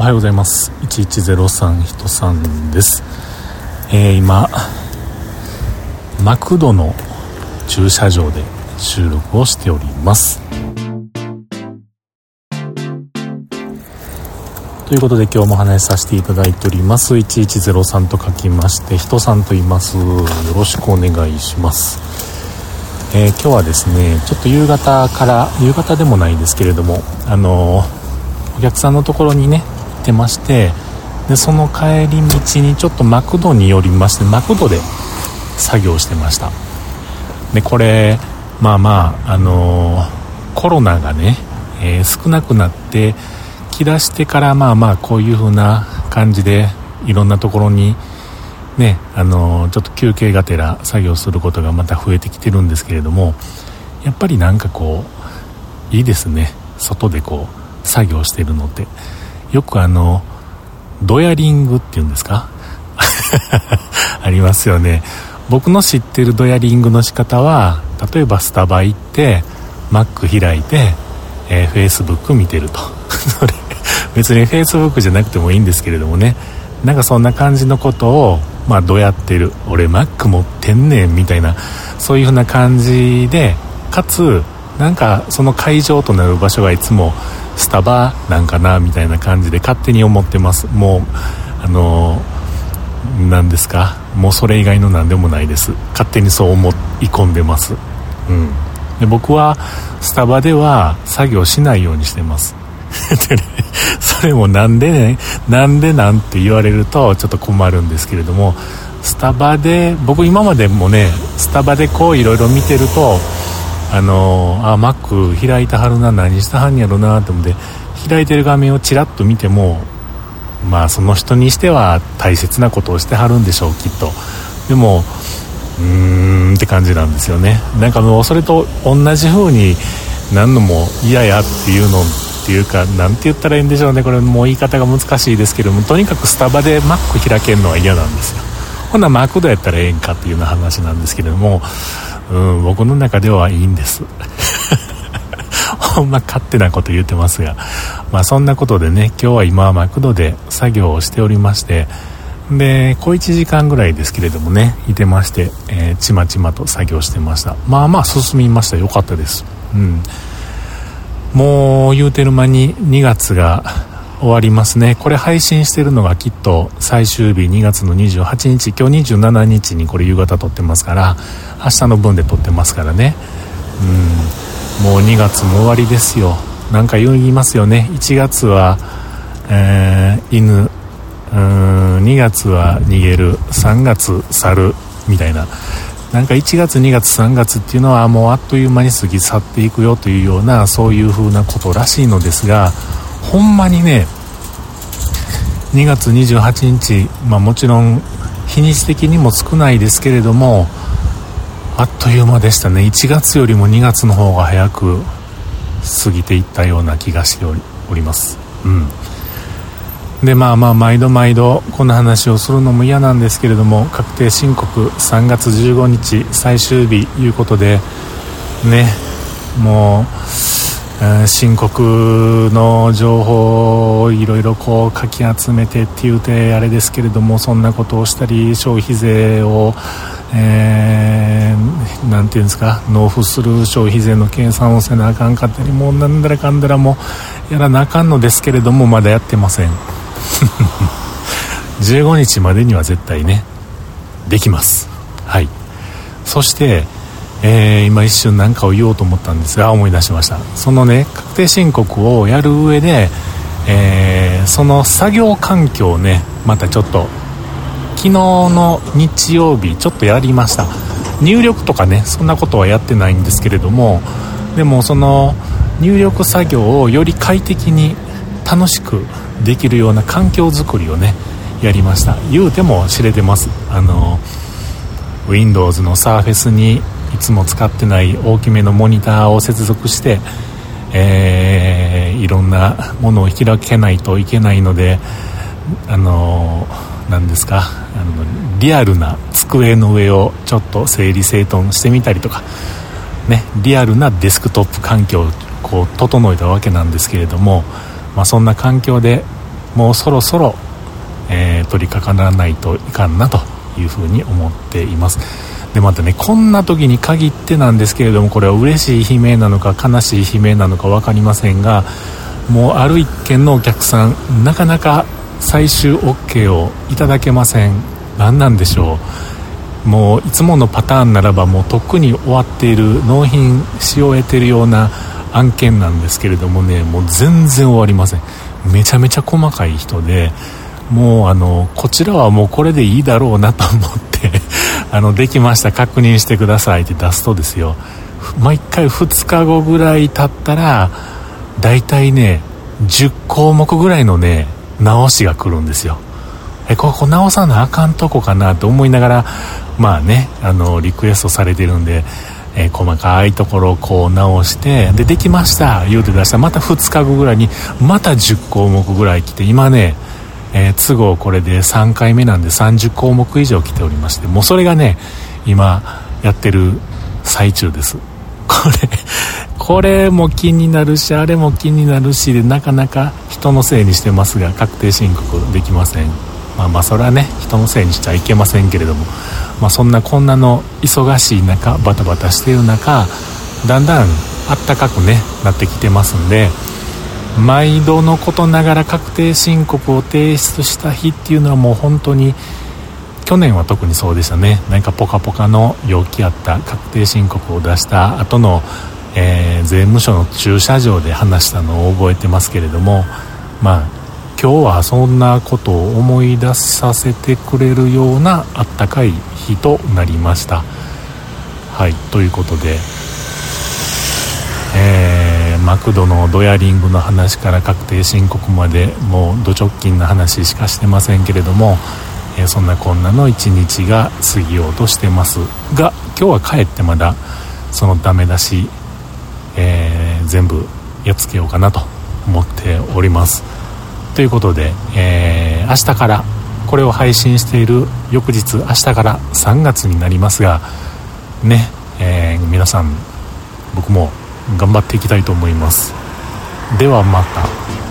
おはようございます。1103人さんです、えー、今マクドの駐車場で収録をしております。ということで今日も話しさせていただいております。1103と書きまして人さんと言います。よろしくお願いします。えー、今日はですねちょっと夕方から夕方でもないですけれどもあのー、お客さんのところにねてましてでその帰り道にちょっとマクドに寄りましてマクドで作業してました。でこれまあまああのー、コロナがね、え少なくなってきだしてからまあまあこういう風な感じでいろんなところにね、あのちょっと休憩がてら作業することがまた増えてきてるんですけれどもやっぱりなんかこういいですね。外でこう作業してるのって。よくあのドヤリングっていうんですか？ありますよね。僕の知ってるドヤリングの仕方は例えばスタバ行って Mac 開いて、えー、Facebook 見てると。それ別に Facebook じゃなくてもいいんですけれどもね。なんかそんな感じのことをまあどうやってる俺マック持ってんねんみたいなそういう風な感じでかつなんかその会場となる場所がいつもスタバなんかなみたいな感じで勝手に思ってます。もうあの何ですか？もうそれ以外の何でもないです。勝手にそう思い込んでます。うん。で僕はスタバでは作業しないようにしてます。でねそれもなんでねなんでなんて言われるとちょっと困るんですけれどもスタバで僕今までもねスタバでこういろいろ見てるとあのあマック開いてはるな何してはんやろなと思って開いてる画面をちらっと見てもまあその人にしては大切なことをしてはるんでしょうきっと。でもうーんって感じなんですよね。なんかもうそれと同じ風に何のも嫌やっていうのっていうか何て言ったらいいんでしょうね。これもう言い方が難しいですけどもとにかくスタバでマック開けるのは嫌なんですよ。ほんなマクドやったらええんかっていうような話なんですけれどもうん僕の中ではいいんです。ほんま勝手なこと言ってますが。まあそんなことでね今日は今はマクドで作業をしておりましてで小1時間ぐらいですけれどもねいてまして、えー、ちまちまと作業してました。まあまあ進みました。よかったです。うん。もう言うてる間に2月が終わりますね。これ配信してるのがきっと最終日2月の28日今日27日にこれ夕方撮ってますから明日の分で撮ってますからね。うん。もう2月も終わりですよ。なんか言いますよね。1月は、えー、犬うん2月は逃げる。3月去る。みたいな。なんか1月2月3月っていうのはもうあっという間に過ぎ去っていくよというようなそういう風なことらしいのですがほんまにね2月28日、まあ、もちろん日にち的にも少ないですけれどもあっという間でしたね。1月よりも2月の方が早く過ぎていったような気がしております。うん。でまあまあ毎度毎度この話をするのも嫌なんですけれども確定申告3月15日最終日いうことでねもう、えー、申告の情報をいろいろこうかき集めてっていうてあれですけれどもそんなことをしたり消費税をえー、なんていうんですか納付する消費税の計算をせなあかんかったりもうなんだらかんだらもやらなあかんのですけれどもまだやってません。15日までには絶対ねできます。はい。そしてえー、今一瞬何かを言おうと思ったんですが思い出しました。そのね確定申告をやる上で、えー、その作業環境をねまたちょっと昨日の日曜日ちょっとやりました。入力とかねそんなことはやってないんですけれどもでもその入力作業をより快適に楽しくできるような環境づくりをねやりました。言うても知れてます。あの Windows の Surface にいつも使ってない大きめのモニターを接続して、えー、いろんなものを開けないといけないのであの何ですかあのリアルな机の上をちょっと整理整頓してみたりとかねリアルなデスクトップ環境をこう整えたわけなんですけれどもまあ、そんな環境でもうそろそろ、えー、取り掛からないといかんなというふうに思っています。でまたねこんな時に限ってなんですけれどもこれは嬉しい悲鳴なのか悲しい悲鳴なのか分かりませんがもうある一軒のお客さんなかなか最終 OK をいただけません。何なんでしょう。もういつものパターンならばもうとっくに終わっている納品し終えてるような案件なんですけれどもねもう全然終わりません。めちゃめちゃ細かい人でもうあのこちらはもうこれでいいだろうなと思ってあのできました確認してくださいって出すとですよ。毎回2日後ぐらい経ったら大体ね10項目ぐらいのね直しが来るんですよ。えここ直さなあかんとこかなと思いながらまあねあのリクエストされてるんで、え、細かいところをこう直してでできました言うて出したらまた2日後ぐらいにまた10項目ぐらい来て今ねえー、都合これで3回目なんで30項目以上来ておりましてもうそれがね今やってる最中です。これこれも気になるしあれも気になるしでなかなか人のせいにしてますが確定申告できません。まあまあそれはね人のせいにしちゃいけませんけれども、まあ、そんなこんなの忙しい中バタバタしている中だんだんあったかくねなってきてますんで毎度のことながら確定申告を提出した日っていうのはもう本当に去年は特にそうでしたね。なんかポカポカの陽気あった確定申告を出した後の、えー、税務署の駐車場で話したのを覚えてますけれどもまあ今日はそんなことを思い出させてくれるようなあったかい日となりました。はいということでえーマクドのドヤリングの話から確定申告までもうド直近の話しかしてませんけれども、えー、そんなこんなの一日が過ぎようとしてますが今日は帰ってまだそのダメ出し、えー、全部やっつけようかなと思っております。ということで、えー、明日からこれを配信している翌日明日から3月になりますがね、え、皆さん僕も頑張っていきたいと思います。ではまた。